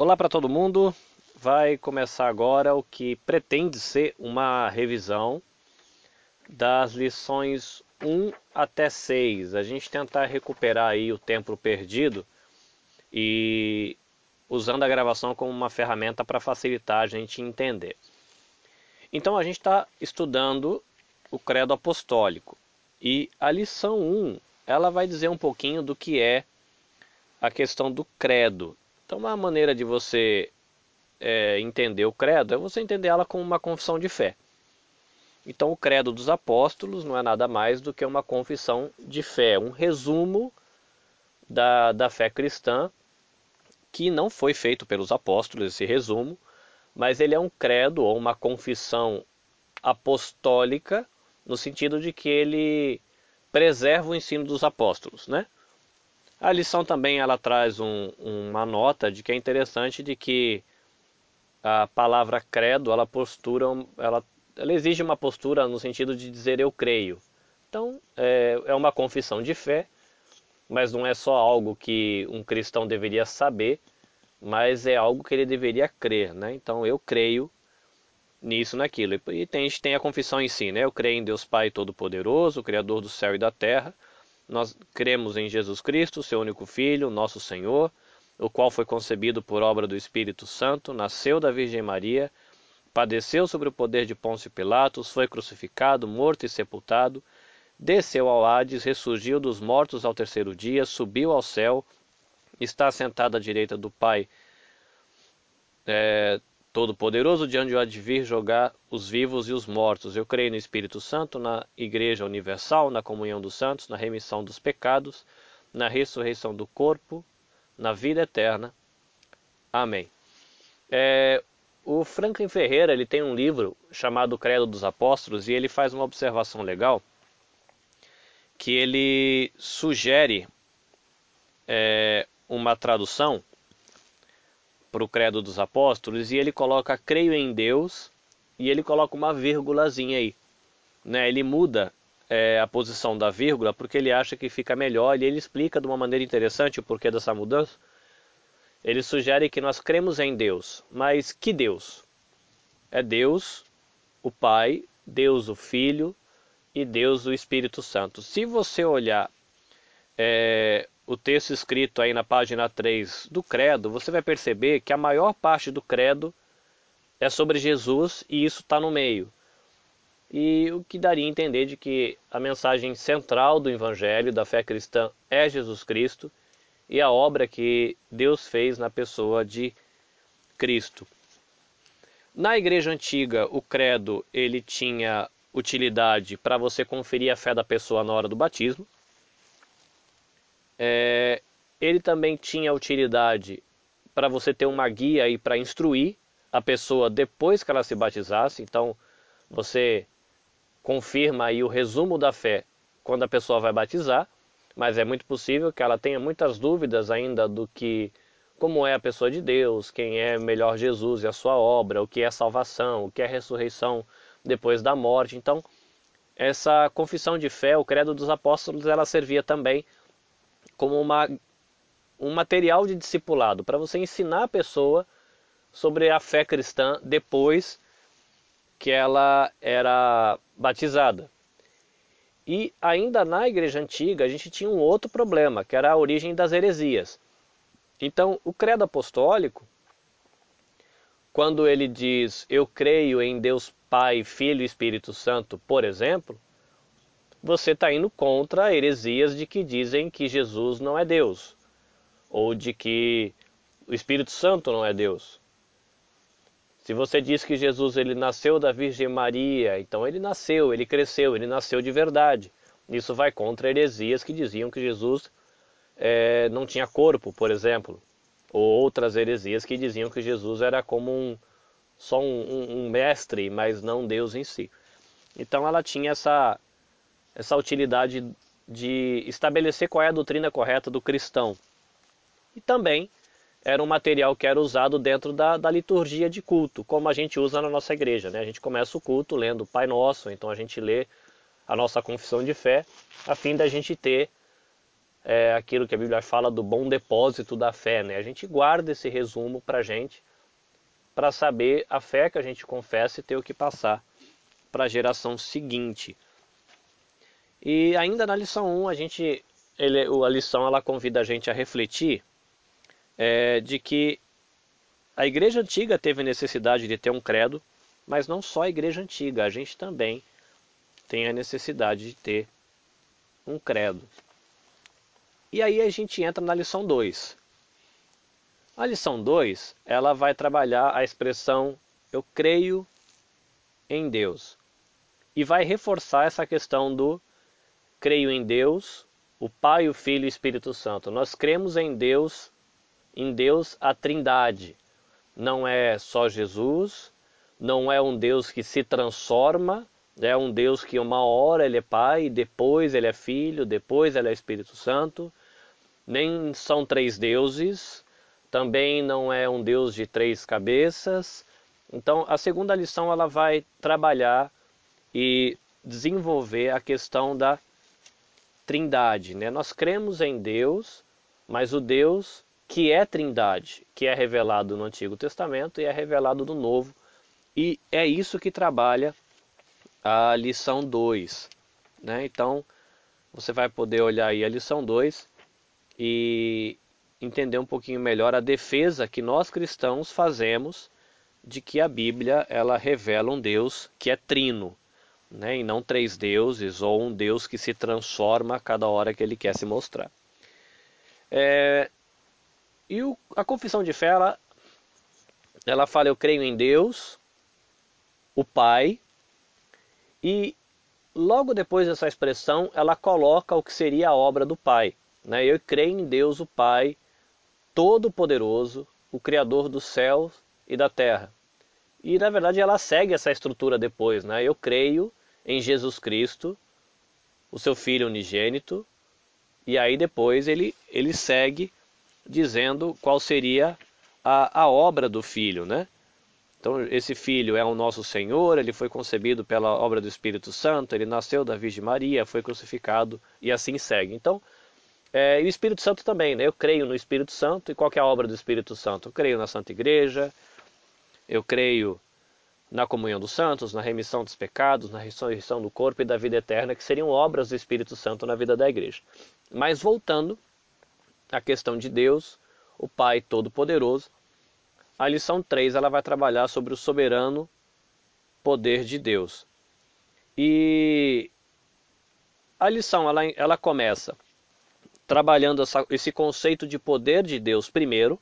Olá para todo mundo. Vai começar agora o que pretende ser uma revisão das lições 1 até 6. A gente tentar recuperar aí o tempo perdido e usando a gravação como uma ferramenta para facilitar a gente entender. Então a gente está estudando o credo apostólico e a lição 1 ela vai dizer um pouquinho do que é a questão do credo então, uma maneira de você é, entender o credo é você entender ela como uma confissão de fé. Então, o credo dos apóstolos não é nada mais do que uma confissão de fé, um resumo da, da fé cristã, que não foi feito pelos apóstolos, esse resumo, mas ele é um credo ou uma confissão apostólica, no sentido de que ele preserva o ensino dos apóstolos, né? A lição também ela traz um, uma nota de que é interessante de que a palavra credo, ela postura, ela, ela exige uma postura no sentido de dizer eu creio. Então é, é uma confissão de fé, mas não é só algo que um cristão deveria saber, mas é algo que ele deveria crer, né? Então eu creio nisso, naquilo. E tem, a gente tem a confissão em si, né? Eu creio em Deus Pai Todo-Poderoso, Criador do céu e da terra nós cremos em Jesus Cristo, seu único Filho, nosso Senhor, o qual foi concebido por obra do Espírito Santo, nasceu da Virgem Maria, padeceu sobre o poder de Pôncio Pilatos, foi crucificado, morto e sepultado, desceu ao Hades, ressurgiu dos mortos ao terceiro dia, subiu ao céu, está sentado à direita do Pai é, Todo-Poderoso, de onde há de vir jogar os vivos e os mortos. Eu creio no Espírito Santo, na Igreja Universal, na comunhão dos santos, na remissão dos pecados, na ressurreição do corpo, na vida eterna. Amém. É, o Franklin Ferreira ele tem um livro chamado Credo dos Apóstolos e ele faz uma observação legal que ele sugere é, uma tradução para o credo dos apóstolos e ele coloca creio em Deus e ele coloca uma vírgulazinha aí. Né? Ele muda é, a posição da vírgula porque ele acha que fica melhor e ele explica de uma maneira interessante o porquê dessa mudança. Ele sugere que nós cremos em Deus, mas que Deus? É Deus, o Pai, Deus o Filho e Deus o Espírito Santo. Se você olhar é, o texto escrito aí na página 3 do Credo, você vai perceber que a maior parte do Credo é sobre Jesus e isso está no meio. E o que daria a entender de que a mensagem central do Evangelho, da fé cristã, é Jesus Cristo e a obra que Deus fez na pessoa de Cristo. Na igreja antiga, o credo ele tinha utilidade para você conferir a fé da pessoa na hora do batismo. É, ele também tinha utilidade para você ter uma guia e para instruir a pessoa depois que ela se batizasse. Então, você confirma aí o resumo da fé quando a pessoa vai batizar, mas é muito possível que ela tenha muitas dúvidas ainda do que como é a pessoa de Deus, quem é melhor Jesus e a sua obra, o que é salvação, o que é ressurreição depois da morte. Então, essa confissão de fé, o credo dos apóstolos, ela servia também como uma, um material de discipulado para você ensinar a pessoa sobre a fé cristã depois que ela era batizada. E ainda na igreja antiga a gente tinha um outro problema, que era a origem das heresias. Então, o credo apostólico, quando ele diz eu creio em Deus Pai, Filho e Espírito Santo, por exemplo, você está indo contra heresias de que dizem que Jesus não é Deus, ou de que o Espírito Santo não é Deus. Se você diz que Jesus ele nasceu da Virgem Maria, então ele nasceu, ele cresceu, ele nasceu de verdade. Isso vai contra heresias que diziam que Jesus é, não tinha corpo, por exemplo, ou outras heresias que diziam que Jesus era como um, só um, um, um mestre, mas não Deus em si. Então ela tinha essa essa utilidade de estabelecer qual é a doutrina correta do cristão. E também era um material que era usado dentro da, da liturgia de culto, como a gente usa na nossa igreja. Né? A gente começa o culto lendo o Pai Nosso, então a gente lê a nossa confissão de fé, a fim da gente ter é aquilo que a Bíblia fala do bom depósito da fé, né? A gente guarda esse resumo para gente, para saber a fé que a gente confessa e ter o que passar para a geração seguinte. E ainda na lição 1, a gente, ele, a lição ela convida a gente a refletir é, de que a igreja antiga teve necessidade de ter um credo, mas não só a igreja antiga, a gente também tem a necessidade de ter um credo. E aí a gente entra na lição 2. A lição 2, ela vai trabalhar a expressão eu creio em Deus. E vai reforçar essa questão do creio em Deus, o Pai, o Filho e o Espírito Santo. Nós cremos em Deus, em Deus a Trindade. Não é só Jesus, não é um Deus que se transforma, é um Deus que uma hora ele é Pai, depois ele é Filho, depois ele é Espírito Santo. Nem são três deuses, também não é um Deus de três cabeças. Então, a segunda lição ela vai trabalhar e desenvolver a questão da Trindade. Né? Nós cremos em Deus, mas o Deus que é Trindade, que é revelado no Antigo Testamento e é revelado no Novo. E é isso que trabalha a lição 2. Né? Então, você vai poder olhar aí a lição 2 e entender um pouquinho melhor a defesa que nós cristãos fazemos de que a Bíblia ela revela um Deus que é trino, né? e não três deuses ou um Deus que se transforma a cada hora que ele quer se mostrar. É, e o, a confissão de fé, ela, ela fala: Eu creio em Deus, o Pai, e logo depois dessa expressão, ela coloca o que seria a obra do Pai. Né? Eu creio em Deus, o Pai, Todo-Poderoso, o Criador dos céus e da terra. E na verdade ela segue essa estrutura depois, né? Eu creio em Jesus Cristo, o seu Filho unigênito, e aí depois ele, ele segue dizendo qual seria a, a obra do Filho, né? Então esse Filho é o nosso Senhor, ele foi concebido pela obra do Espírito Santo, ele nasceu da Virgem Maria, foi crucificado e assim segue. Então, é, e o Espírito Santo também, né? Eu creio no Espírito Santo, e qual é a obra do Espírito Santo? Eu creio na Santa Igreja, eu creio na comunhão dos santos, na remissão dos pecados, na ressurreição do corpo e da vida eterna, que seriam obras do Espírito Santo na vida da igreja. Mas voltando à questão de Deus, o Pai Todo-Poderoso, a lição 3 ela vai trabalhar sobre o soberano poder de Deus. E a lição ela, ela começa trabalhando essa, esse conceito de poder de Deus primeiro,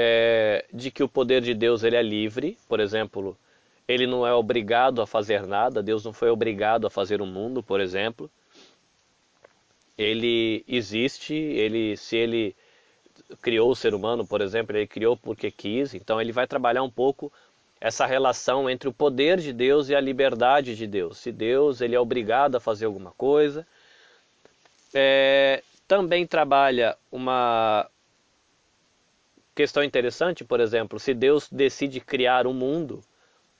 é, de que o poder de Deus ele é livre, por exemplo, ele não é obrigado a fazer nada, Deus não foi obrigado a fazer o mundo, por exemplo. Ele existe, ele se ele criou o ser humano, por exemplo, ele criou porque quis, então ele vai trabalhar um pouco essa relação entre o poder de Deus e a liberdade de Deus. Se Deus ele é obrigado a fazer alguma coisa, é, também trabalha uma questão interessante, por exemplo, se Deus decide criar um mundo,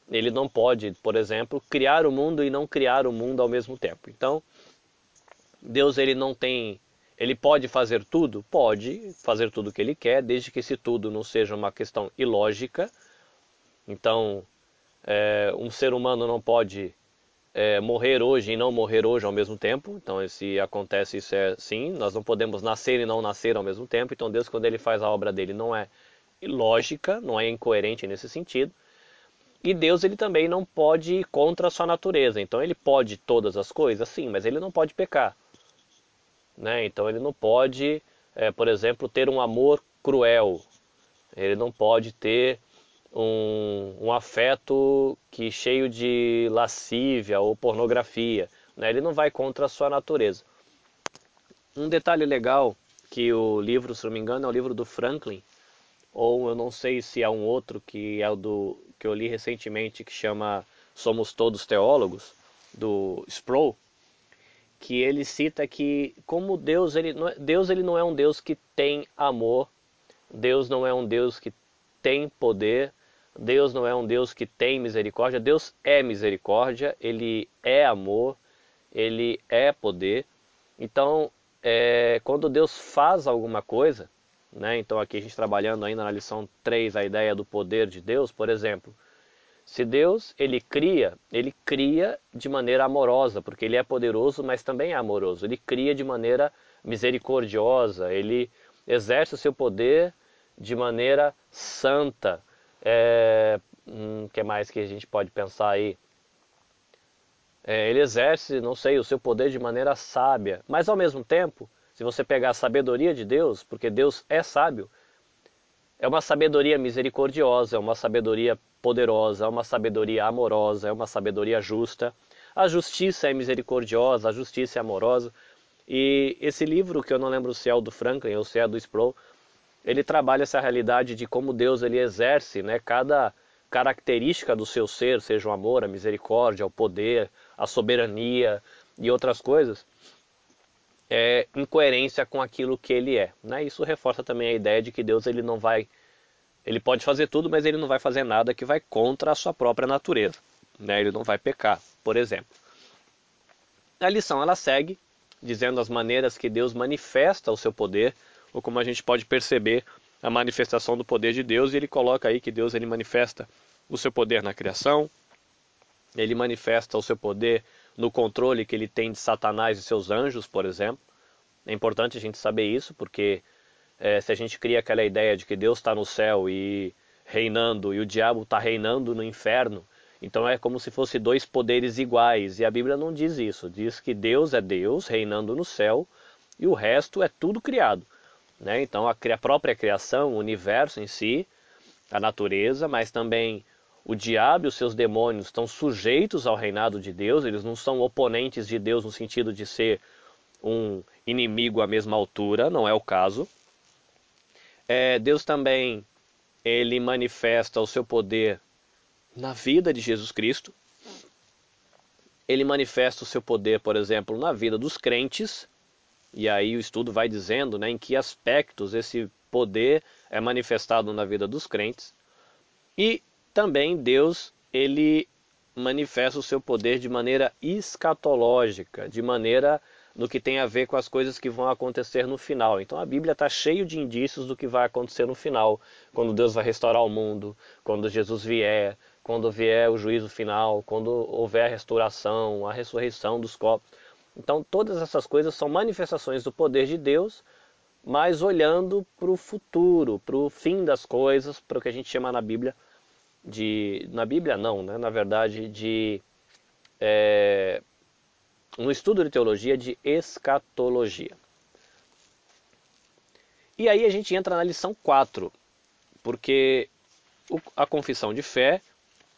ele não pode, por exemplo, criar o mundo e não criar o mundo ao mesmo tempo. Então, Deus ele não tem, ele pode fazer tudo, pode fazer tudo o que ele quer, desde que esse tudo não seja uma questão ilógica. Então, é, um ser humano não pode é, morrer hoje e não morrer hoje ao mesmo tempo. Então, se acontece isso é sim, nós não podemos nascer e não nascer ao mesmo tempo. Então, Deus, quando ele faz a obra dele, não é ilógica, não é incoerente nesse sentido. E Deus, ele também não pode ir contra a sua natureza. Então, ele pode todas as coisas, sim, mas ele não pode pecar. Né? Então, ele não pode, é, por exemplo, ter um amor cruel. Ele não pode ter um, um afeto que cheio de lascívia ou pornografia. Né? Ele não vai contra a sua natureza. Um detalhe legal que o livro, se não me engano, é o livro do Franklin, ou eu não sei se é um outro que é o do que eu li recentemente que chama Somos Todos Teólogos do Sproul, que ele cita que como Deus ele é, Deus ele não é um Deus que tem amor, Deus não é um Deus que tem poder, Deus não é um Deus que tem misericórdia, Deus é misericórdia, Ele é amor, Ele é poder. Então, é, quando Deus faz alguma coisa, né, então aqui a gente trabalhando ainda na lição 3 a ideia do poder de Deus, por exemplo, se Deus ele cria, ele cria de maneira amorosa, porque ele é poderoso, mas também é amoroso. Ele cria de maneira misericordiosa, ele exerce o seu poder de maneira santa. É, hum, que mais que a gente pode pensar aí? É, ele exerce, não sei, o seu poder de maneira sábia, mas ao mesmo tempo, se você pegar a sabedoria de Deus, porque Deus é sábio, é uma sabedoria misericordiosa, é uma sabedoria poderosa, é uma sabedoria amorosa, é uma sabedoria justa. A justiça é misericordiosa, a justiça é amorosa. E esse livro, que eu não lembro se é o do Franklin ou se é do Sproul, ele trabalha essa realidade de como Deus ele exerce né, cada característica do seu ser, seja o amor, a misericórdia, o poder, a soberania e outras coisas, é, em coerência com aquilo que ele é. Né? Isso reforça também a ideia de que Deus ele não vai, ele pode fazer tudo, mas ele não vai fazer nada que vai contra a sua própria natureza. Né? Ele não vai pecar, por exemplo. A lição ela segue dizendo as maneiras que Deus manifesta o seu poder, ou como a gente pode perceber a manifestação do poder de Deus, e ele coloca aí que Deus ele manifesta o seu poder na criação, ele manifesta o seu poder no controle que ele tem de Satanás e seus anjos, por exemplo. É importante a gente saber isso, porque é, se a gente cria aquela ideia de que Deus está no céu e reinando e o diabo está reinando no inferno, então é como se fosse dois poderes iguais. E a Bíblia não diz isso. Diz que Deus é Deus reinando no céu e o resto é tudo criado. Né? Então a, a própria criação, o universo em si, a natureza, mas também o diabo e os seus demônios estão sujeitos ao reinado de Deus, eles não são oponentes de Deus no sentido de ser um inimigo à mesma altura, não é o caso. É, Deus também ele manifesta o seu poder na vida de Jesus Cristo. Ele manifesta o seu poder, por exemplo, na vida dos crentes. E aí o estudo vai dizendo né, em que aspectos esse poder é manifestado na vida dos crentes. E também Deus ele manifesta o seu poder de maneira escatológica, de maneira no que tem a ver com as coisas que vão acontecer no final. Então a Bíblia está cheio de indícios do que vai acontecer no final, quando Deus vai restaurar o mundo, quando Jesus vier, quando vier o juízo final, quando houver a restauração, a ressurreição dos corpos. Então todas essas coisas são manifestações do poder de Deus, mas olhando para o futuro, para o fim das coisas, para o que a gente chama na Bíblia de na Bíblia não, né? na verdade de é, um estudo de teologia de escatologia. E aí a gente entra na lição 4, porque a confissão de fé,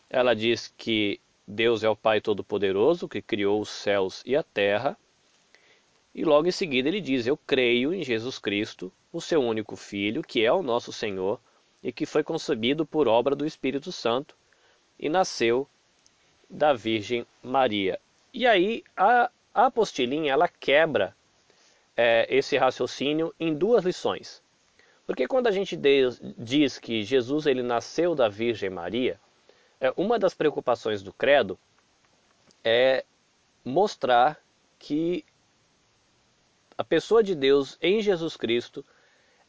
ela diz que Deus é o Pai Todo-Poderoso, que criou os céus e a terra, e logo em seguida ele diz: Eu creio em Jesus Cristo, o seu único Filho, que é o nosso Senhor, e que foi concebido por obra do Espírito Santo e nasceu da Virgem Maria. E aí a, a apostilinha ela quebra é, esse raciocínio em duas lições. Porque quando a gente diz que Jesus ele nasceu da Virgem Maria, é, uma das preocupações do credo é mostrar que a pessoa de Deus em Jesus Cristo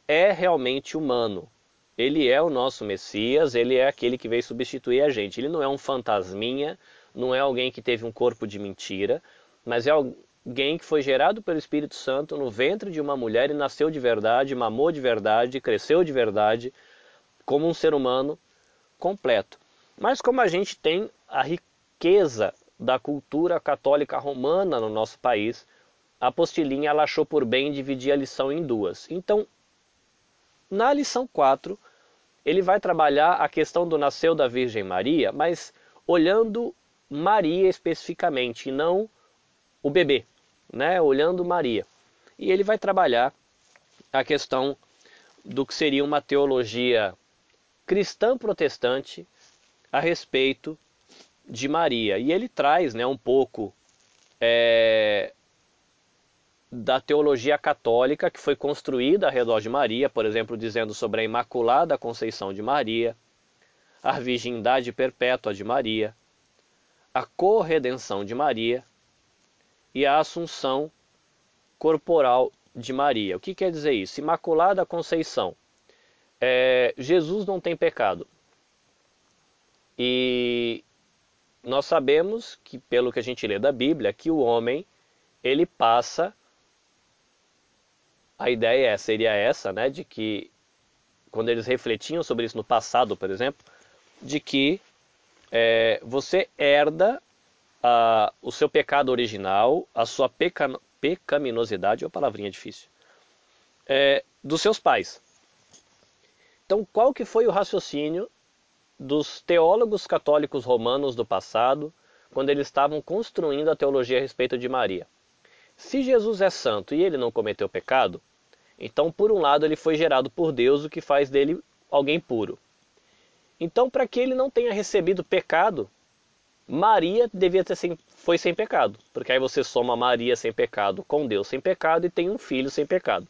é realmente humano, ele é o nosso Messias, ele é aquele que veio substituir a gente. Ele não é um fantasminha, não é alguém que teve um corpo de mentira, mas é alguém que foi gerado pelo Espírito Santo no ventre de uma mulher e nasceu de verdade, mamou de verdade, cresceu de verdade, como um ser humano completo. Mas como a gente tem a riqueza da cultura católica romana no nosso país, a apostilinha ela achou por bem dividir a lição em duas. Então, na lição 4, ele vai trabalhar a questão do nasceu da Virgem Maria, mas olhando Maria especificamente, e não o bebê, né? olhando Maria. E ele vai trabalhar a questão do que seria uma teologia cristã protestante a respeito de Maria. E ele traz né, um pouco é, da teologia católica que foi construída ao redor de Maria, por exemplo, dizendo sobre a Imaculada Conceição de Maria, a virgindade perpétua de Maria, a corredenção de Maria e a assunção corporal de Maria. O que quer dizer isso? Imaculada Conceição. É, Jesus não tem pecado. E nós sabemos que, pelo que a gente lê da Bíblia, que o homem ele passa. A ideia seria essa, né, de que quando eles refletiam sobre isso no passado, por exemplo, de que é, você herda a, o seu pecado original, a sua peca, pecaminosidade, é uma palavrinha difícil, é, dos seus pais. Então, qual que foi o raciocínio dos teólogos católicos romanos do passado, quando eles estavam construindo a teologia a respeito de Maria? Se Jesus é santo e ele não cometeu pecado, então, por um lado, ele foi gerado por Deus, o que faz dele alguém puro. Então, para que ele não tenha recebido pecado, Maria devia ter sem, foi sem pecado, porque aí você soma Maria sem pecado com Deus sem pecado e tem um filho sem pecado.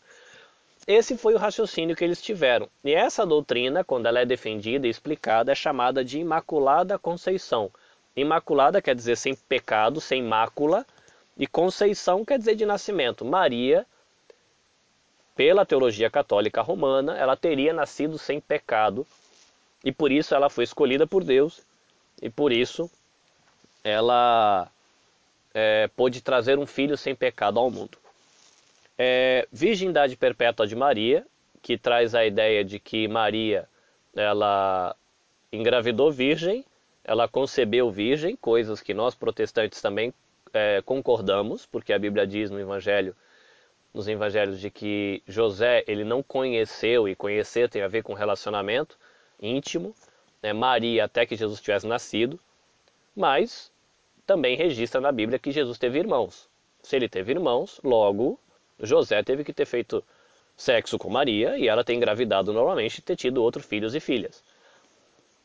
Esse foi o raciocínio que eles tiveram. E essa doutrina, quando ela é defendida e explicada, é chamada de Imaculada Conceição. Imaculada quer dizer sem pecado, sem mácula, e Conceição quer dizer de nascimento. Maria, pela teologia católica romana, ela teria nascido sem pecado, e por isso ela foi escolhida por Deus, e por isso ela é, pôde trazer um filho sem pecado ao mundo. É, Virgindade Perpétua de Maria, que traz a ideia de que Maria ela engravidou virgem, ela concebeu virgem, coisas que nós protestantes também é, concordamos, porque a Bíblia diz no Evangelho, nos Evangelhos de que José ele não conheceu e conhecer tem a ver com relacionamento íntimo, né, Maria até que Jesus tivesse nascido, mas também registra na Bíblia que Jesus teve irmãos. Se ele teve irmãos, logo José teve que ter feito sexo com Maria e ela ter engravidado normalmente e ter tido outros filhos e filhas.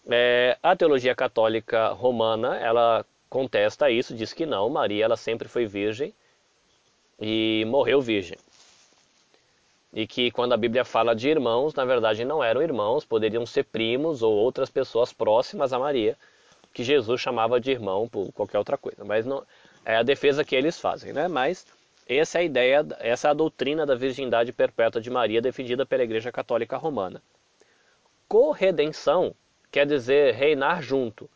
É, a teologia católica romana ela contesta isso, diz que não, Maria ela sempre foi virgem e morreu virgem. E que quando a Bíblia fala de irmãos, na verdade não eram irmãos, poderiam ser primos ou outras pessoas próximas a Maria, que Jesus chamava de irmão por qualquer outra coisa. Mas não é a defesa que eles fazem, né? Mas essa é a ideia, essa é a doutrina da virgindade perpétua de Maria defendida pela Igreja Católica Romana. Corredenção quer dizer reinar junto.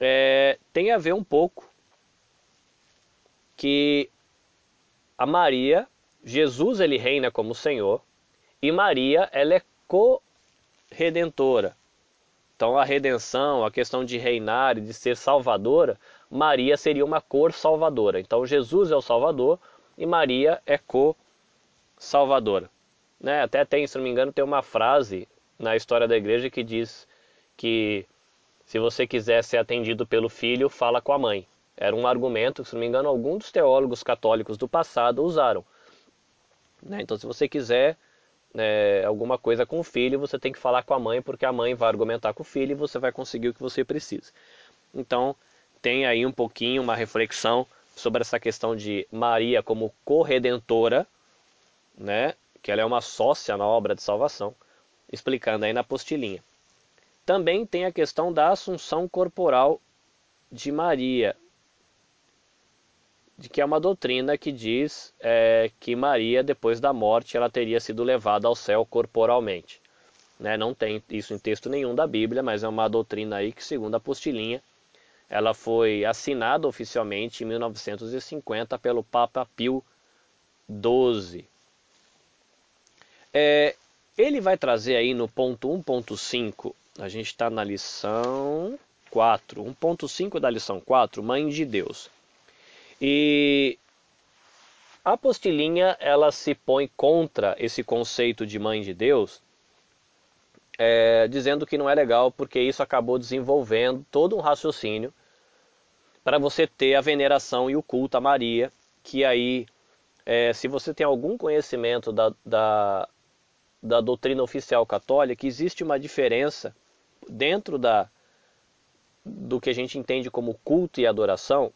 É, tem a ver um pouco que a Maria, Jesus ele reina como Senhor e Maria ela é corredentora. Então a redenção, a questão de reinar e de ser salvadora, Maria seria uma cor salvadora. Então Jesus é o Salvador e Maria é co-salvadora. Né? Até tem, se não me engano, tem uma frase na história da igreja que diz que se você quiser ser atendido pelo filho, fala com a mãe. Era um argumento que, se não me engano, alguns dos teólogos católicos do passado usaram. Né? Então, se você quiser é, alguma coisa com o filho, você tem que falar com a mãe, porque a mãe vai argumentar com o filho e você vai conseguir o que você precisa. Então, tem aí um pouquinho uma reflexão sobre essa questão de Maria como corredentora, né, que ela é uma sócia na obra de salvação, explicando aí na apostilinha. Também tem a questão da assunção corporal de Maria, de que é uma doutrina que diz é, que Maria, depois da morte, ela teria sido levada ao céu corporalmente. Né? Não tem isso em texto nenhum da Bíblia, mas é uma doutrina aí que, segundo a apostilinha, ela foi assinada oficialmente em 1950 pelo Papa Pio XII. É, ele vai trazer aí no ponto 1.5, a gente está na lição 4, 1.5 da lição 4, Mãe de Deus. E a apostilinha ela se põe contra esse conceito de mãe de Deus, é, dizendo que não é legal porque isso acabou desenvolvendo todo um raciocínio para você ter a veneração e o culto a Maria, que aí, é, se você tem algum conhecimento da, da, da doutrina oficial católica, existe uma diferença dentro da, do que a gente entende como culto e adoração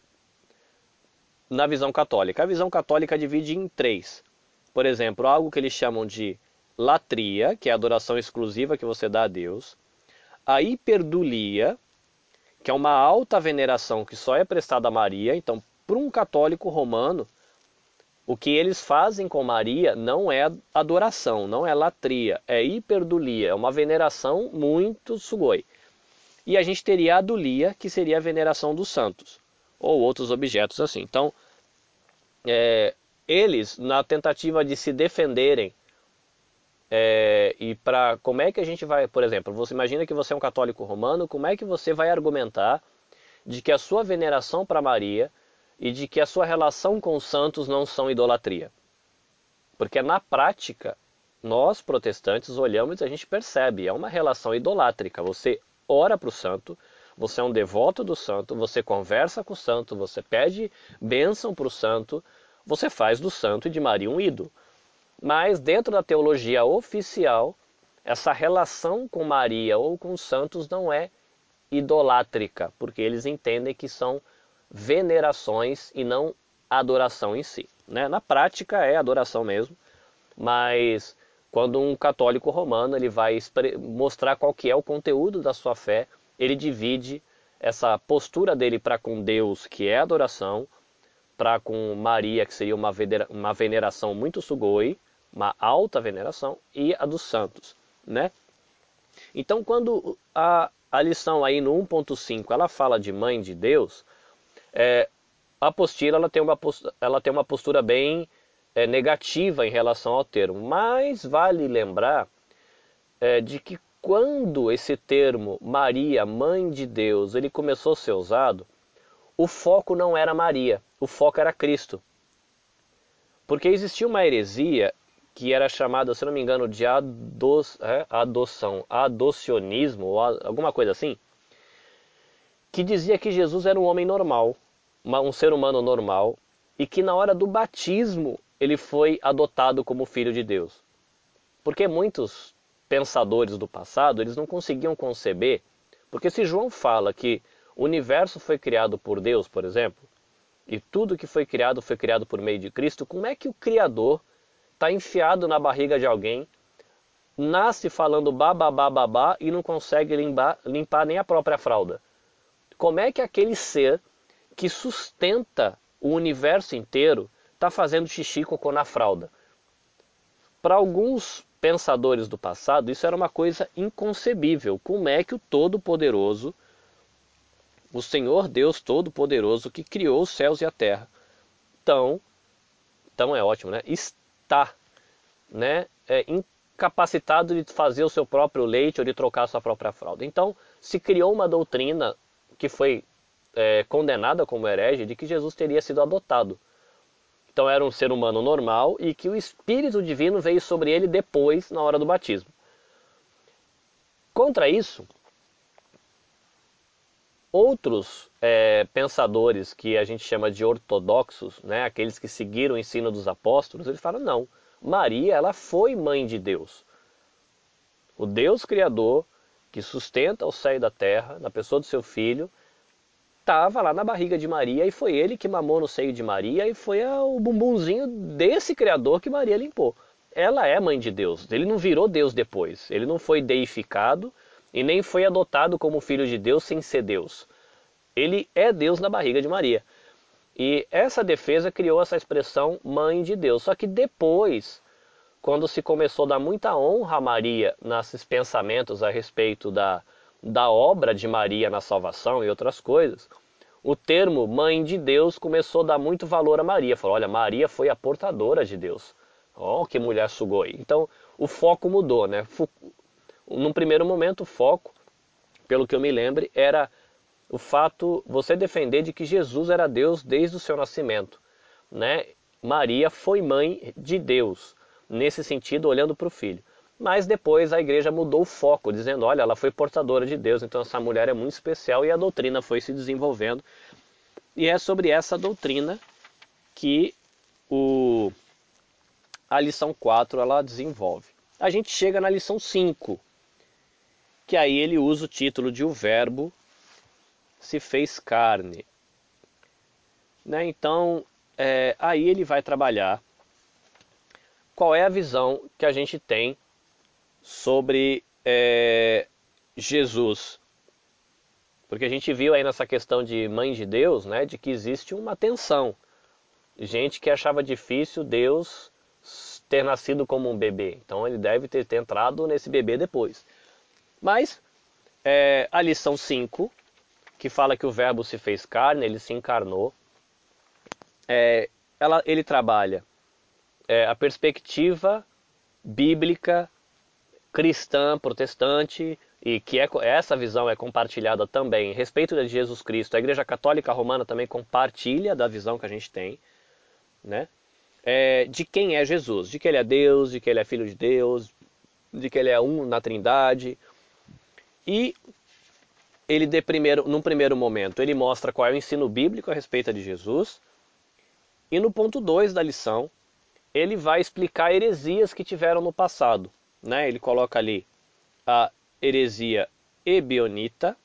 na visão católica. A visão católica divide em três. Por exemplo, algo que eles chamam de latria, que é a adoração exclusiva que você dá a Deus. A hiperdulia, que é uma alta veneração que só é prestada a Maria. Então, para um católico romano, o que eles fazem com Maria não é adoração, não é latria, é hiperdulia, é uma veneração muito sugoi. E a gente teria a dulia, que seria a veneração dos santos, ou outros objetos assim. Então, é, eles, na tentativa de se defenderem, é, e para como é que a gente vai, por exemplo, você imagina que você é um católico romano, como é que você vai argumentar de que a sua veneração para Maria e de que a sua relação com os santos não são idolatria. Porque na prática, nós protestantes olhamos e a gente percebe, é uma relação idolátrica. Você ora para o santo, você é um devoto do santo, você conversa com o santo, você pede bênção para o santo, você faz do santo e de Maria um ídolo. Mas dentro da teologia oficial, essa relação com Maria ou com os santos não é idolátrica, porque eles entendem que são venerações e não adoração em si. Né? Na prática é adoração mesmo, mas quando um católico romano ele vai mostrar qual que é o conteúdo da sua fé, ele divide essa postura dele para com Deus, que é adoração, para com Maria, que seria uma, uma veneração muito sugoi, uma alta veneração, e a dos santos, né? Então, quando a, a lição aí no 1.5 ela fala de mãe de Deus, é, a apostila ela tem uma postura, ela tem uma postura bem é, negativa em relação ao termo, mas vale lembrar é, de que quando esse termo Maria, mãe de Deus, ele começou a ser usado, o foco não era Maria, o foco era Cristo. Porque existia uma heresia que era chamada, se não me engano, de ados, é, adoção, adocionismo, ou alguma coisa assim, que dizia que Jesus era um homem normal, um ser humano normal, e que na hora do batismo ele foi adotado como filho de Deus. Porque muitos pensadores do passado, eles não conseguiam conceber, porque se João fala que o universo foi criado por Deus, por exemplo, e tudo que foi criado foi criado por meio de Cristo, como é que o Criador está enfiado na barriga de alguém, nasce falando babá, babá e não consegue limpar, limpar nem a própria fralda? Como é que aquele ser que sustenta o universo inteiro está fazendo xixi cocô na fralda? Para alguns pensadores do passado, isso era uma coisa inconcebível. Como é que o Todo-Poderoso, o Senhor Deus Todo-Poderoso, que criou os céus e a terra, tão, tão é ótimo, né? Está, né? É, incapacitado de fazer o seu próprio leite ou de trocar sua própria fralda. Então, se criou uma doutrina que foi é, condenada como herege de que Jesus teria sido adotado. Então era um ser humano normal e que o Espírito Divino veio sobre ele depois, na hora do batismo. Contra isso, outros é, pensadores que a gente chama de ortodoxos, né, aqueles que seguiram o ensino dos apóstolos, eles falam não, Maria ela foi mãe de Deus. O Deus Criador que sustenta o céu e da terra, na pessoa do seu filho, estava lá na barriga de Maria e foi ele que mamou no seio de Maria e foi o bumbumzinho desse Criador que Maria limpou. Ela é mãe de Deus, ele não virou Deus depois, ele não foi deificado e nem foi adotado como filho de Deus sem ser Deus. Ele é Deus na barriga de Maria. E essa defesa criou essa expressão mãe de Deus. Só que depois quando se começou a dar muita honra a Maria nesses pensamentos a respeito da, da obra de Maria na salvação e outras coisas, o termo mãe de Deus começou a dar muito valor a Maria. Falou, olha, Maria foi a portadora de Deus. Oh, que mulher sugoi. Então, o foco mudou, né? Num primeiro momento, o foco, pelo que eu me lembre, era o fato, você defender de que Jesus era Deus desde o seu nascimento, né? Maria foi mãe de Deus nesse sentido, olhando para o filho. Mas depois a igreja mudou o foco, dizendo: olha, ela foi portadora de Deus, então essa mulher é muito especial e a doutrina foi se desenvolvendo. E é sobre essa doutrina que o, a lição 4 ela desenvolve. A gente chega na lição 5, que aí ele usa o título de O Verbo se fez carne. Né? Então, é, aí ele vai trabalhar qual é a visão que a gente tem sobre é, Jesus. Porque a gente viu aí nessa questão de mãe de Deus, né, de que existe uma tensão gente que achava difícil Deus ter nascido como um bebê. Então ele deve ter, ter entrado nesse bebê depois. Mas é, a lição 5, que fala que o verbo se fez carne, ele se encarnou, é, ela, ele trabalha é, a perspectiva bíblica cristã, protestante, e que é, essa visão é compartilhada também respeito de Jesus Cristo. A Igreja Católica Romana também compartilha da visão que a gente tem, né? É, de quem é Jesus, de que ele é Deus, de que ele é Filho de Deus, de que ele é um na Trindade. E ele de primeiro, num primeiro momento, ele mostra qual é o ensino bíblico a respeito de Jesus. E no ponto 2 da lição, ele vai explicar heresias que tiveram no passado. Né? Ele coloca ali a heresia ebionita,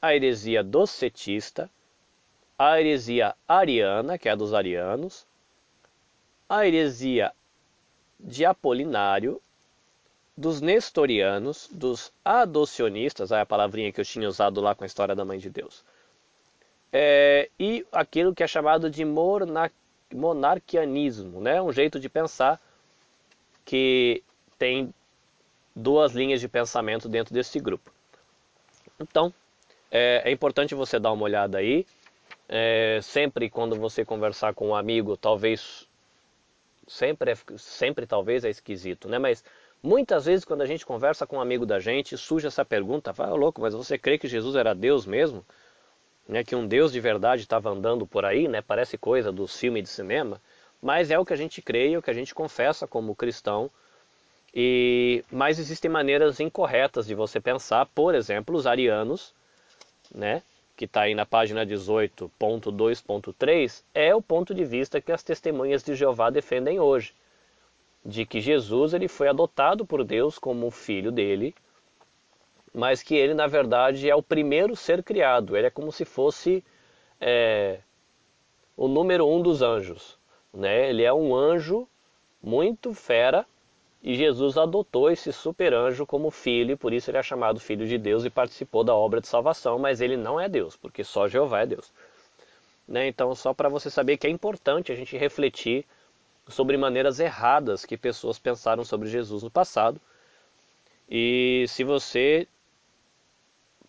a heresia docetista, a heresia ariana, que é a dos arianos, a heresia de Apolinário, dos nestorianos, dos adocionistas, a palavrinha que eu tinha usado lá com a história da Mãe de Deus, é, e aquilo que é chamado de monarquianismo, né? um jeito de pensar que tem duas linhas de pensamento dentro desse grupo. Então, é, é importante você dar uma olhada aí. É, sempre quando você conversar com um amigo, talvez sempre, é, sempre talvez é esquisito, né? Mas muitas vezes quando a gente conversa com um amigo da gente, surge essa pergunta: "Vai, louco, mas você crê que Jesus era Deus mesmo?" Né, que um Deus de verdade estava andando por aí, né? Parece coisa dos filmes de cinema, mas é o que a gente crê, é o que a gente confessa como cristão e, mas existem maneiras incorretas de você pensar, por exemplo, os arianos, né, que está aí na página 18.2.3, é o ponto de vista que as testemunhas de Jeová defendem hoje, de que Jesus ele foi adotado por Deus como filho dele, mas que ele na verdade é o primeiro ser criado, ele é como se fosse é, o número um dos anjos, né? Ele é um anjo muito fera e Jesus adotou esse super anjo como filho, e por isso ele é chamado filho de Deus e participou da obra de salvação, mas ele não é Deus, porque só Jeová é Deus. Né? Então, só para você saber que é importante a gente refletir sobre maneiras erradas que pessoas pensaram sobre Jesus no passado. E se você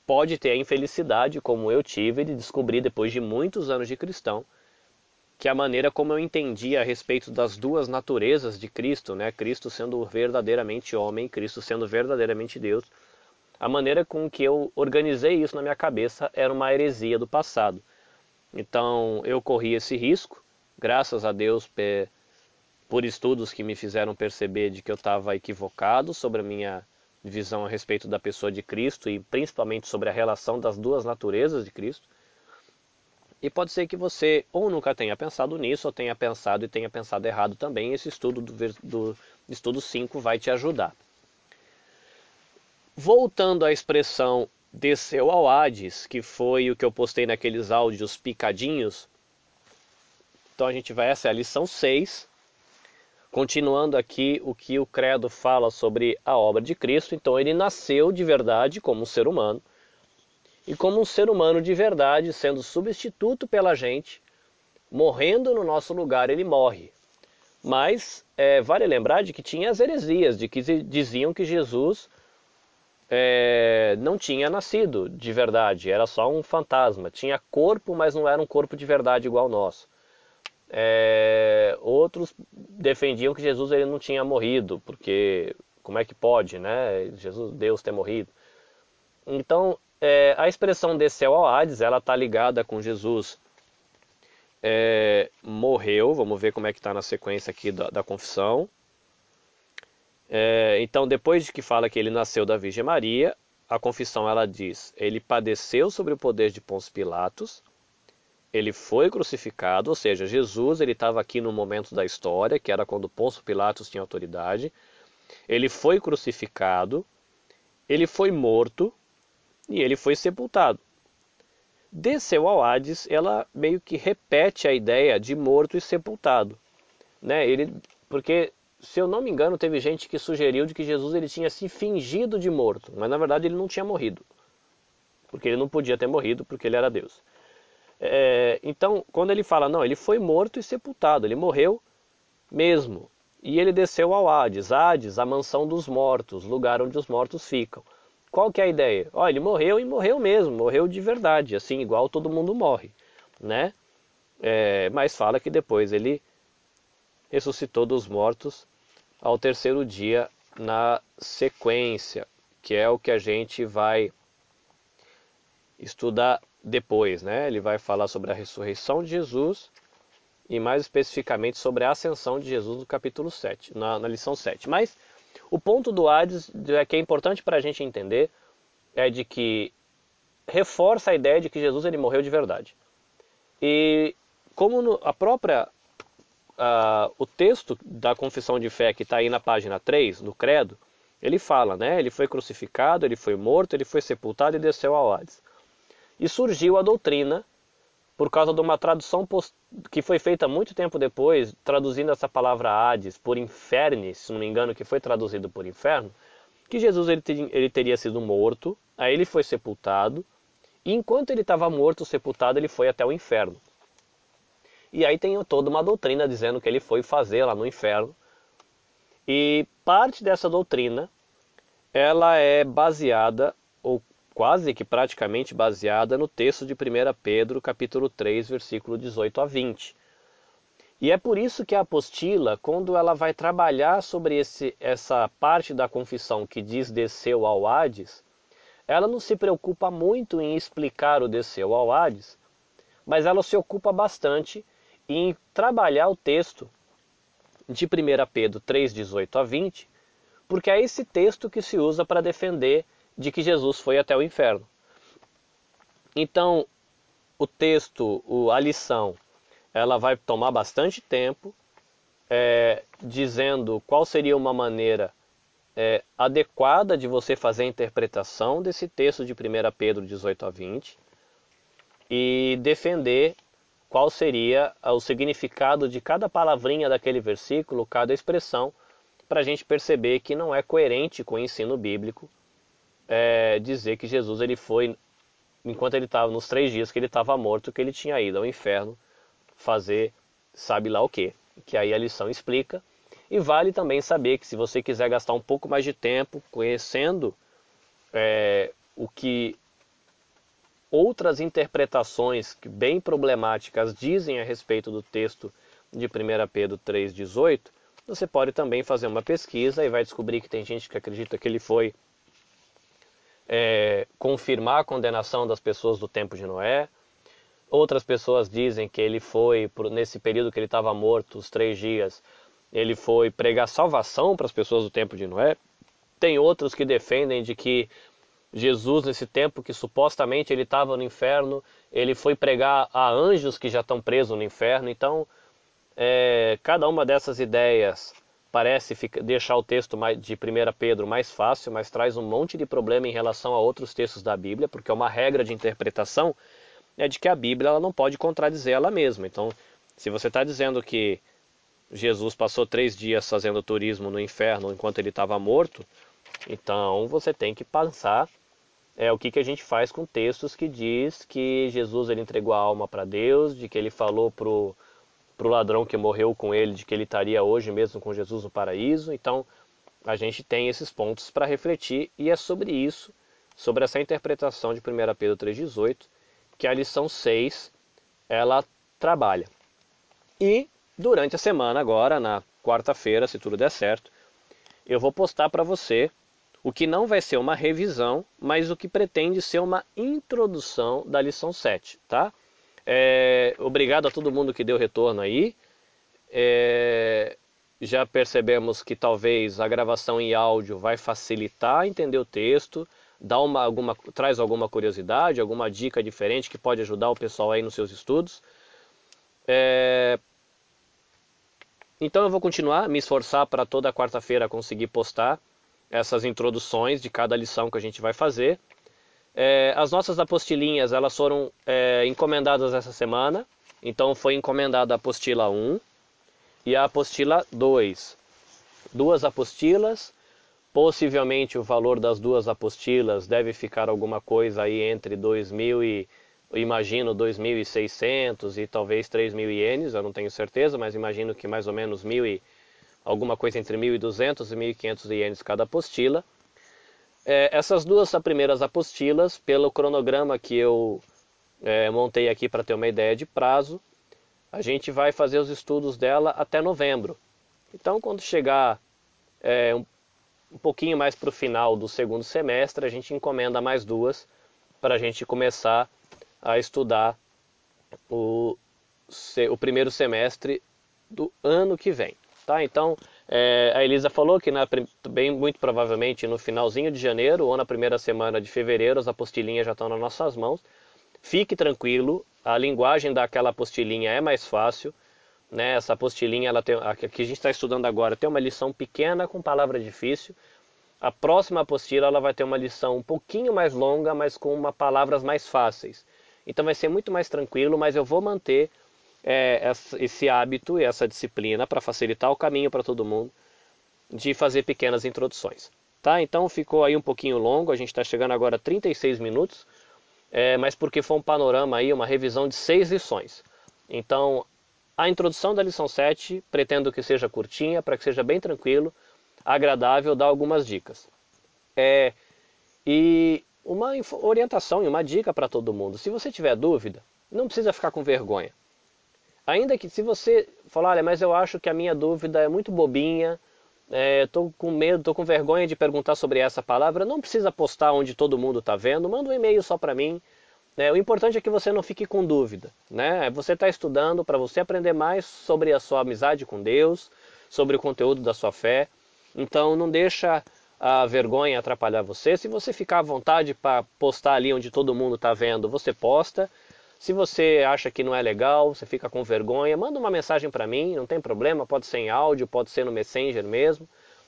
pode ter a infelicidade, como eu tive, de descobrir depois de muitos anos de cristão, que a maneira como eu entendia a respeito das duas naturezas de Cristo, né, Cristo sendo verdadeiramente homem, Cristo sendo verdadeiramente Deus, a maneira com que eu organizei isso na minha cabeça era uma heresia do passado. Então eu corri esse risco, graças a Deus por estudos que me fizeram perceber de que eu estava equivocado sobre a minha visão a respeito da pessoa de Cristo e principalmente sobre a relação das duas naturezas de Cristo. E pode ser que você ou nunca tenha pensado nisso, ou tenha pensado e tenha pensado errado também. Esse estudo do, do estudo 5 vai te ajudar. Voltando à expressão desceu ao Hades, que foi o que eu postei naqueles áudios picadinhos. Então a gente vai, essa é a lição 6. Continuando aqui o que o credo fala sobre a obra de Cristo. Então ele nasceu de verdade como um ser humano e como um ser humano de verdade, sendo substituto pela gente, morrendo no nosso lugar, ele morre. Mas é, vale lembrar de que tinha as heresias, de que diziam que Jesus é, não tinha nascido de verdade, era só um fantasma. Tinha corpo, mas não era um corpo de verdade igual ao nosso. É, outros defendiam que Jesus ele não tinha morrido, porque como é que pode, né? Jesus, Deus ter morrido. Então é, a expressão desceu ao Hades, ela está ligada com Jesus é, morreu, vamos ver como é que está na sequência aqui da, da confissão. É, então, depois de que fala que ele nasceu da Virgem Maria, a confissão ela diz: ele padeceu sobre o poder de Pôncio Pilatos, ele foi crucificado, ou seja, Jesus ele estava aqui no momento da história, que era quando Pôncio Pilatos tinha autoridade. Ele foi crucificado, ele foi morto, e ele foi sepultado. Desceu ao Hades, ela meio que repete a ideia de morto e sepultado. Né? Ele, porque, se eu não me engano, teve gente que sugeriu de que Jesus ele tinha se fingido de morto, mas na verdade ele não tinha morrido. Porque ele não podia ter morrido, porque ele era Deus. É, então, quando ele fala, não, ele foi morto e sepultado, ele morreu mesmo. E ele desceu ao Hades, Hades, a mansão dos mortos, lugar onde os mortos ficam. Qual que é a ideia? Ó, ele morreu e morreu mesmo, morreu de verdade, assim, igual todo mundo morre, né? É, mas fala que depois ele ressuscitou dos mortos ao terceiro dia na sequência, que é o que a gente vai estudar depois, né? Ele vai falar sobre a ressurreição de Jesus e mais especificamente sobre a ascensão de Jesus no capítulo 7, na, na lição 7. Mas o ponto do Hades é que é importante para a gente entender é de que reforça a ideia de que Jesus ele morreu de verdade. E como no, a própria uh, o texto da confissão de fé que está aí na página 3, no credo, ele fala, né? Ele foi crucificado, ele foi morto, ele foi sepultado e desceu ao Hades. E surgiu a doutrina por causa de uma tradução que foi feita muito tempo depois, traduzindo essa palavra Hades por inferno, se não me engano, que foi traduzido por inferno, que Jesus ele, ele teria sido morto, aí ele foi sepultado, e enquanto ele estava morto, sepultado, ele foi até o inferno. E aí tem toda uma doutrina dizendo que ele foi fazer lá no inferno. E parte dessa doutrina, ela é baseada ou quase que praticamente baseada no texto de 1 Pedro, capítulo 3, versículo 18 a 20. E é por isso que a apostila, quando ela vai trabalhar sobre esse, essa parte da confissão que diz desceu ao Hades, ela não se preocupa muito em explicar o desceu ao Hades, mas ela se ocupa bastante em trabalhar o texto de 1 Pedro 3, 18 a 20, porque é esse texto que se usa para defender de que Jesus foi até o inferno. Então, o texto, a lição, ela vai tomar bastante tempo, é, dizendo qual seria uma maneira é, adequada de você fazer a interpretação desse texto de 1 Pedro 18 a 20 e defender qual seria o significado de cada palavrinha daquele versículo, cada expressão, para a gente perceber que não é coerente com o ensino bíblico é, dizer que Jesus ele foi, enquanto ele estava nos três dias que ele estava morto, que ele tinha ido ao inferno fazer sabe lá o que. Que aí a lição explica. E vale também saber que se você quiser gastar um pouco mais de tempo conhecendo é, o que outras interpretações bem problemáticas dizem a respeito do texto de 1 Pedro 3,18, você pode também fazer uma pesquisa e vai descobrir que tem gente que acredita que ele foi é, confirmar a condenação das pessoas do tempo de Noé. Outras pessoas dizem que ele foi, nesse período que ele estava morto, os três dias, ele foi pregar salvação para as pessoas do tempo de Noé. Tem outros que defendem de que Jesus, nesse tempo que supostamente ele estava no inferno, ele foi pregar a anjos que já estão presos no inferno. Então, é, cada uma dessas ideias parece ficar, deixar o texto de 1 Pedro mais fácil, mas traz um monte de problema em relação a outros textos da Bíblia, porque é uma regra de interpretação é de que a Bíblia ela não pode contradizer ela mesma. Então, se você está dizendo que Jesus passou três dias fazendo turismo no inferno enquanto ele estava morto, então você tem que pensar é, o que, que a gente faz com textos que diz que Jesus ele entregou a alma para Deus, de que ele falou para para o ladrão que morreu com ele de que ele estaria hoje mesmo com Jesus no paraíso. Então, a gente tem esses pontos para refletir e é sobre isso, sobre essa interpretação de 1 Pedro 3,18, que a lição 6 ela trabalha. E durante a semana, agora, na quarta-feira, se tudo der certo, eu vou postar para você o que não vai ser uma revisão, mas o que pretende ser uma introdução da lição 7, tá? É, obrigado a todo mundo que deu retorno aí. É, já percebemos que talvez a gravação em áudio vai facilitar entender o texto, dá uma, alguma, traz alguma curiosidade, alguma dica diferente que pode ajudar o pessoal aí nos seus estudos. É, então eu vou continuar, me esforçar para toda quarta-feira conseguir postar essas introduções de cada lição que a gente vai fazer. É, as nossas apostilinhas elas foram é, encomendadas essa semana, então foi encomendada a apostila 1 e a apostila 2. Duas apostilas, possivelmente o valor das duas apostilas deve ficar alguma coisa aí entre 2.000 e imagino 2.600 e talvez 3.000 ienes, eu não tenho certeza, mas imagino que mais ou menos mil e alguma coisa entre 1.200 e 1.500 ienes cada apostila. É, essas duas primeiras apostilas, pelo cronograma que eu é, montei aqui para ter uma ideia de prazo, a gente vai fazer os estudos dela até novembro. Então, quando chegar é, um, um pouquinho mais para o final do segundo semestre, a gente encomenda mais duas para a gente começar a estudar o, o primeiro semestre do ano que vem. Tá? Então, é, a Elisa falou que na, bem muito provavelmente no finalzinho de janeiro ou na primeira semana de fevereiro as apostilinhas já estão nas nossas mãos. Fique tranquilo, a linguagem daquela apostilinha é mais fácil. Né? Essa apostilinha, ela tem, a que a gente está estudando agora, tem uma lição pequena com palavra difícil. A próxima apostila ela vai ter uma lição um pouquinho mais longa, mas com uma, palavras mais fáceis. Então vai ser muito mais tranquilo, mas eu vou manter é, esse hábito e essa disciplina para facilitar o caminho para todo mundo de fazer pequenas introduções. Tá? Então ficou aí um pouquinho longo, a gente está chegando agora a 36 minutos, é, mas porque foi um panorama aí, uma revisão de seis lições. Então, a introdução da lição 7, pretendo que seja curtinha, para que seja bem tranquilo, agradável, dar algumas dicas. É, e uma orientação e uma dica para todo mundo. Se você tiver dúvida, não precisa ficar com vergonha. Ainda que se você falar, olha, mas eu acho que a minha dúvida é muito bobinha, estou é, com medo, estou com vergonha de perguntar sobre essa palavra, não precisa postar onde todo mundo está vendo, manda um e-mail só para mim. Né? O importante é que você não fique com dúvida. Né? Você está estudando para você aprender mais sobre a sua amizade com Deus, sobre o conteúdo da sua fé. Então não deixa a vergonha atrapalhar você. Se você ficar à vontade para postar ali onde todo mundo está vendo, você posta. Se você acha que não é legal, você fica com vergonha, manda uma mensagem para mim, não tem problema, pode ser em áudio, pode ser no Messenger mesmo,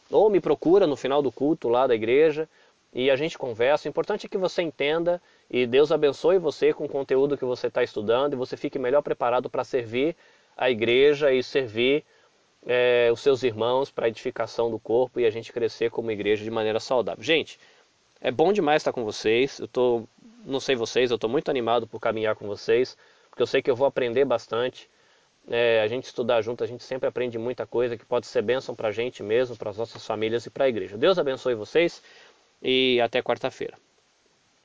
ou me procura no final do culto lá da igreja e a gente conversa. O importante é que você entenda e Deus abençoe você com o conteúdo que você está estudando e você fique melhor preparado para servir a igreja e servir é, os seus irmãos para a edificação do corpo e a gente crescer como igreja de maneira saudável. Gente, é bom demais estar com vocês. Eu estou não sei vocês, eu estou muito animado por caminhar com vocês, porque eu sei que eu vou aprender bastante. É, a gente estudar junto, a gente sempre aprende muita coisa que pode ser bênção para a gente mesmo, para as nossas famílias e para a igreja. Deus abençoe vocês e até quarta-feira.